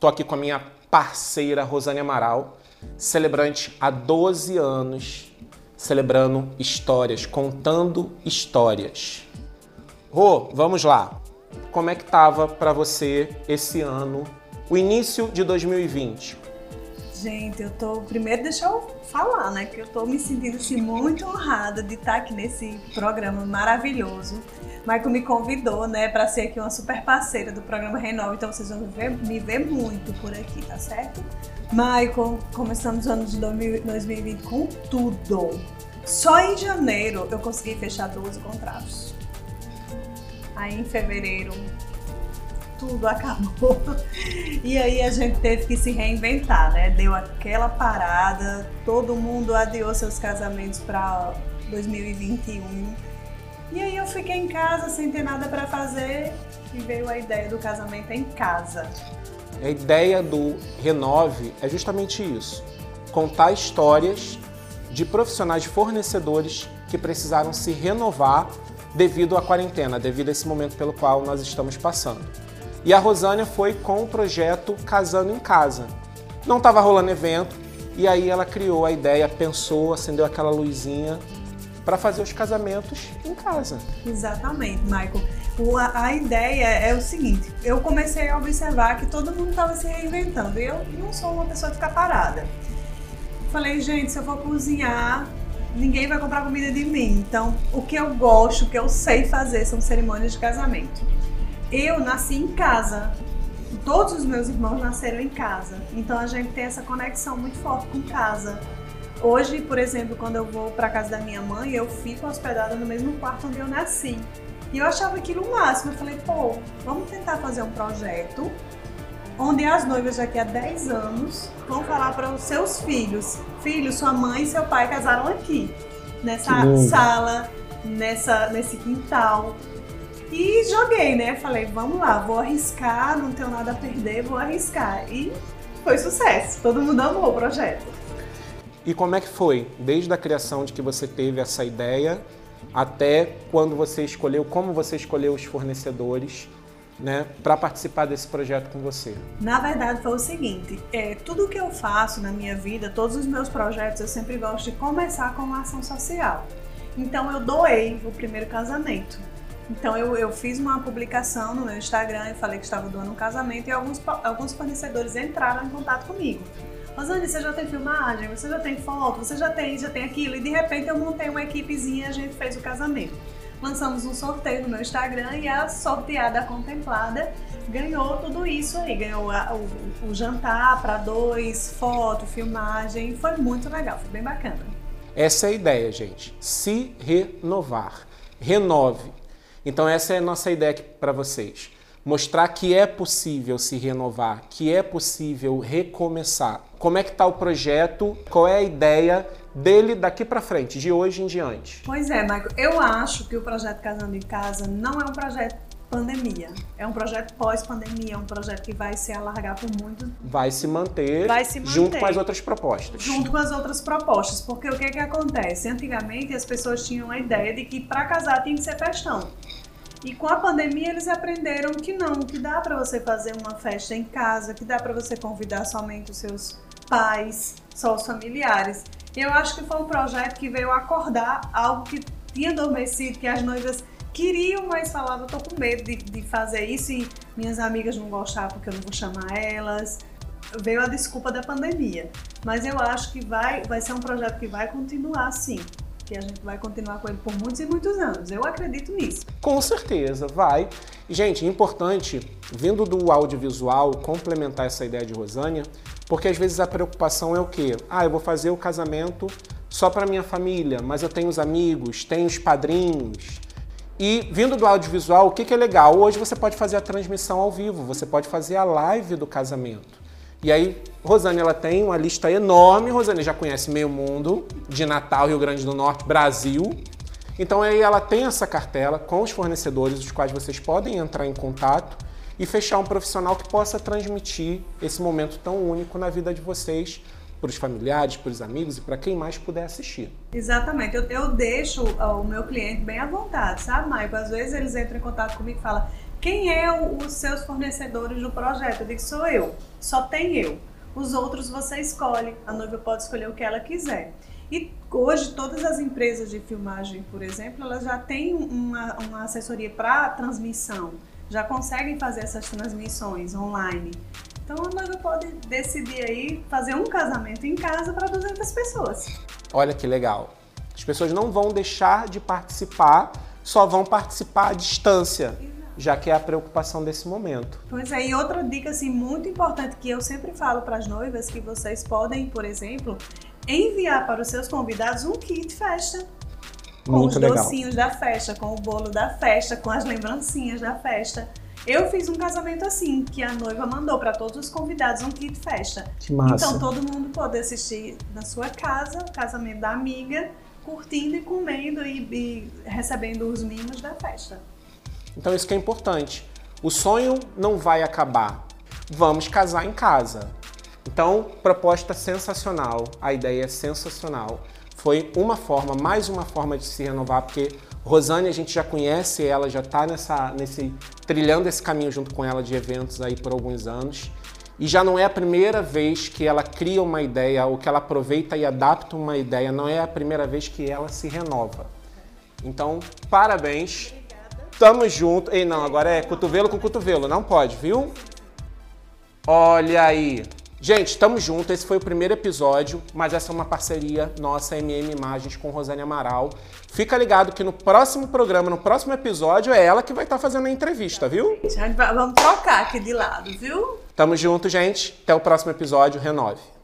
Tô aqui com a minha parceira Rosane Amaral, celebrante há 12 anos, celebrando histórias, contando histórias. Rô, vamos lá. Como é que tava para você esse ano, o início de 2020? Gente, eu tô. Primeiro, deixa eu falar, né? Que eu tô me sentindo assim, muito honrada de estar aqui nesse programa maravilhoso. Michael me convidou, né, para ser aqui uma super parceira do programa Renova, então vocês vão me ver, me ver muito por aqui, tá certo? Michael, começamos o ano de 2020 com tudo. Só em janeiro eu consegui fechar 12 contratos. Aí em fevereiro tudo acabou. E aí a gente teve que se reinventar, né? Deu aquela parada, todo mundo adiou seus casamentos para 2021. E aí eu fiquei em casa sem ter nada para fazer e veio a ideia do casamento em casa. A ideia do Renove é justamente isso: contar histórias de profissionais fornecedores que precisaram se renovar devido à quarentena, devido a esse momento pelo qual nós estamos passando. E a Rosânia foi com o projeto Casando em Casa. Não estava rolando evento, e aí ela criou a ideia, pensou, acendeu aquela luzinha para fazer os casamentos em casa. Exatamente, Michael. A, a, ideia é o seguinte: eu comecei a observar que todo mundo estava se reinventando. Eu não sou uma pessoa de ficar parada. Falei, gente, se eu for cozinhar, ninguém vai comprar comida de mim. Então, o que eu gosto, o que eu sei fazer são cerimônias de casamento eu nasci em casa. Todos os meus irmãos nasceram em casa. Então a gente tem essa conexão muito forte com casa. Hoje, por exemplo, quando eu vou para casa da minha mãe, eu fico hospedada no mesmo quarto onde eu nasci. E eu achava aquilo o máximo. Eu falei, pô, vamos tentar fazer um projeto onde as noivas daqui a 10 anos vão falar para os seus filhos: Filho, sua mãe e seu pai casaram aqui, nessa sala, nessa, nesse quintal. E joguei, né? Falei, vamos lá, vou arriscar, não tenho nada a perder, vou arriscar. E foi sucesso, todo mundo amou o projeto. E como é que foi, desde a criação de que você teve essa ideia até quando você escolheu, como você escolheu os fornecedores né, para participar desse projeto com você? Na verdade, foi o seguinte: é, tudo que eu faço na minha vida, todos os meus projetos, eu sempre gosto de começar com uma ação social. Então, eu doei o primeiro casamento. Então eu, eu fiz uma publicação no meu Instagram e falei que estava doando um casamento e alguns, alguns fornecedores entraram em contato comigo. Rosane, você já tem filmagem, você já tem foto, você já tem, já tem aquilo. E de repente eu montei uma equipezinha e a gente fez o casamento. Lançamos um sorteio no meu Instagram e a sorteada contemplada ganhou tudo isso aí. Ganhou a, o, o jantar para dois, foto, filmagem. Foi muito legal, foi bem bacana. Essa é a ideia, gente. Se renovar. Renove então essa é a nossa ideia para vocês. Mostrar que é possível se renovar, que é possível recomeçar. Como é que está o projeto? Qual é a ideia dele daqui para frente, de hoje em diante? Pois é, Michael. Eu acho que o projeto Casando em Casa não é um projeto pandemia. É um projeto pós-pandemia, é um projeto que vai se alargar por muito. Vai se manter, vai se manter junto com as outras propostas. Junto com as outras propostas, porque o que que acontece? Antigamente as pessoas tinham a ideia de que para casar tinha que ser festão. E com a pandemia eles aprenderam que não, que dá para você fazer uma festa em casa, que dá para você convidar somente os seus pais, só os familiares. Eu acho que foi um projeto que veio acordar algo que tinha adormecido, que as noivas queriam, mas falavam, tô com medo de, de fazer isso e minhas amigas não gostaram porque eu não vou chamar elas. Veio a desculpa da pandemia. Mas eu acho que vai, vai ser um projeto que vai continuar sim que a gente vai continuar com ele por muitos e muitos anos. Eu acredito nisso. Com certeza, vai. Gente, importante, vindo do audiovisual, complementar essa ideia de Rosânia, porque às vezes a preocupação é o quê? Ah, eu vou fazer o casamento só para minha família, mas eu tenho os amigos, tenho os padrinhos. E vindo do audiovisual, o que, que é legal? Hoje você pode fazer a transmissão ao vivo, você pode fazer a live do casamento. E aí, Rosane, ela tem uma lista enorme. Rosane já conhece meio mundo de Natal, Rio Grande do Norte, Brasil. Então aí ela tem essa cartela com os fornecedores, os quais vocês podem entrar em contato e fechar um profissional que possa transmitir esse momento tão único na vida de vocês para os familiares, para os amigos e para quem mais puder assistir. Exatamente. Eu, eu deixo o meu cliente bem à vontade, sabe, Maico? Às vezes eles entram em contato comigo e falam quem é o, os seus fornecedores do projeto? Eu digo, sou eu, só tem eu. Os outros você escolhe, a noiva pode escolher o que ela quiser. E hoje todas as empresas de filmagem, por exemplo, elas já têm uma, uma assessoria para transmissão, já conseguem fazer essas transmissões online. Então a noiva pode decidir aí fazer um casamento em casa para 200 pessoas. Olha que legal. As pessoas não vão deixar de participar, só vão participar à distância já que é a preocupação desse momento. Pois é, e outra dica assim muito importante que eu sempre falo para as noivas que vocês podem, por exemplo, enviar para os seus convidados um kit festa. Com Muito os legal. docinhos da festa, com o bolo da festa, com as lembrancinhas da festa. Eu fiz um casamento assim, que a noiva mandou para todos os convidados um kit festa. Que massa. Então todo mundo pode assistir na sua casa, o casamento da amiga, curtindo e comendo e, e recebendo os mimos da festa. Então isso que é importante. O sonho não vai acabar. Vamos casar em casa. Então, proposta sensacional, a ideia é sensacional. Foi uma forma, mais uma forma de se renovar, porque Rosane a gente já conhece ela, já está nessa, nesse trilhando esse caminho junto com ela de eventos aí por alguns anos. E já não é a primeira vez que ela cria uma ideia ou que ela aproveita e adapta uma ideia, não é a primeira vez que ela se renova. Então, parabéns. Tamo junto. Ei, não, agora é cotovelo com cotovelo, não pode, viu? Olha aí. Gente, tamo junto. Esse foi o primeiro episódio, mas essa é uma parceria nossa, MM Imagens, com Rosane Amaral. Fica ligado que no próximo programa, no próximo episódio, é ela que vai estar fazendo a entrevista, viu? Já vamos trocar aqui de lado, viu? Tamo junto, gente. Até o próximo episódio. Renove.